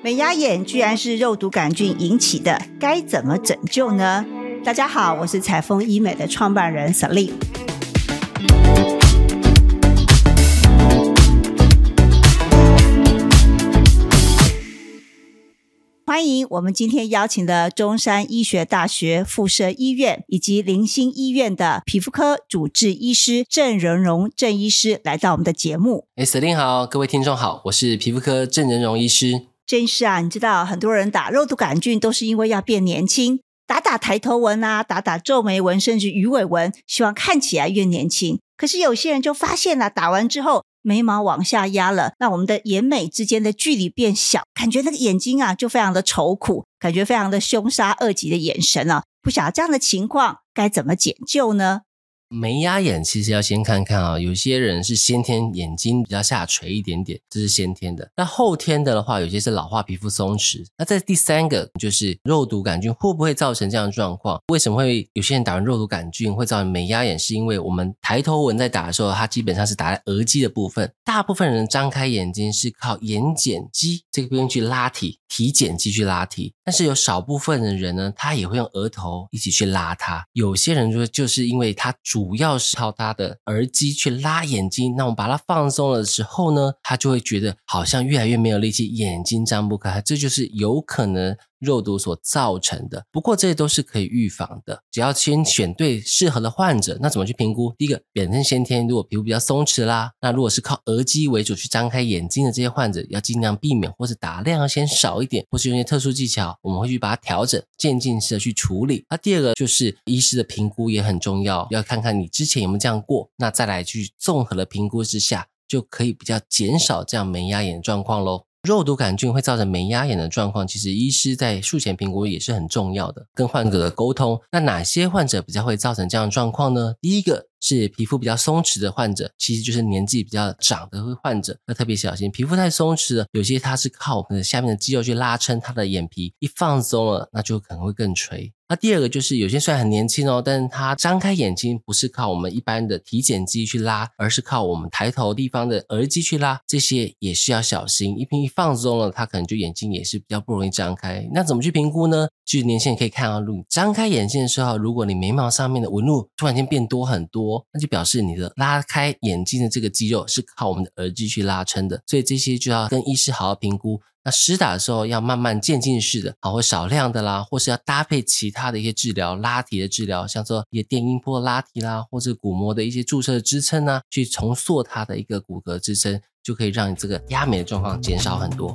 美牙眼居然是肉毒杆菌引起的，该怎么拯救呢？大家好，我是彩丰医美的创办人 Celine。欢迎我们今天邀请的中山医学大学附设医院以及林心医院的皮肤科主治医师郑仁荣郑医师来到我们的节目。哎司令好，各位听众好，我是皮肤科郑仁荣医师。郑医师啊，你知道很多人打肉毒杆菌都是因为要变年轻，打打抬头纹啊，打打皱眉纹，甚至鱼尾纹，希望看起来越年轻。可是有些人就发现了，打完之后眉毛往下压了，那我们的眼眉之间的距离变小，感觉那个眼睛啊就非常的愁苦，感觉非常的凶杀恶极的眼神啊。不晓得这样的情况该怎么解救呢？眉压眼其实要先看看啊，有些人是先天眼睛比较下垂一点点，这是先天的。那后天的的话，有些是老化皮肤松弛。那在第三个就是肉毒杆菌会不会造成这样的状况？为什么会有些人打完肉毒杆菌会造成眉压眼？是因为我们抬头纹在打的时候，它基本上是打在额肌的部分。大部分人张开眼睛是靠眼睑肌这个边去拉提，提睑肌去拉提。但是有少部分的人呢，他也会用额头一起去拉它。有些人说，就是因为他主主要是靠他的耳机去拉眼睛，那我们把它放松了的时候呢，他就会觉得好像越来越没有力气，眼睛张不开，这就是有可能。肉毒所造成的，不过这些都是可以预防的，只要先选对适合的患者。那怎么去评估？第一个，本身先天如果皮肤比较松弛啦，那如果是靠额肌为主去张开眼睛的这些患者，要尽量避免，或是打量要先少一点，或是用一些特殊技巧，我们会去把它调整，渐进式的去处理。那第二个就是医师的评估也很重要，要看看你之前有没有这样过，那再来去综合的评估之下，就可以比较减少这样眉压眼的状况喽。肉毒杆菌会造成眉压眼的状况，其实医师在术前评估也是很重要的，跟患者的沟通。那哪些患者比较会造成这样状况呢？第一个。是皮肤比较松弛的患者，其实就是年纪比较长的患者，要特别小心。皮肤太松弛了，有些它是靠我们的下面的肌肉去拉撑它的眼皮，一放松了，那就可能会更垂。那第二个就是有些虽然很年轻哦，但是他张开眼睛不是靠我们一般的体检机去拉，而是靠我们抬头地方的耳肌去拉，这些也是要小心。一平一放松了，他可能就眼睛也是比较不容易张开。那怎么去评估呢？据年轻人可以看到，如你张开眼睛的时候，如果你眉毛上面的纹路突然间变多很多。那就表示你的拉开眼睛的这个肌肉是靠我们的耳肌去拉撑的，所以这些就要跟医师好好评估。那施打的时候要慢慢渐进式的，好或少量的啦，或是要搭配其他的一些治疗，拉提的治疗，像说一些电音波拉提啦，或者骨膜的一些注射支撑啊，去重塑它的一个骨骼支撑，就可以让你这个压眉的状况减少很多。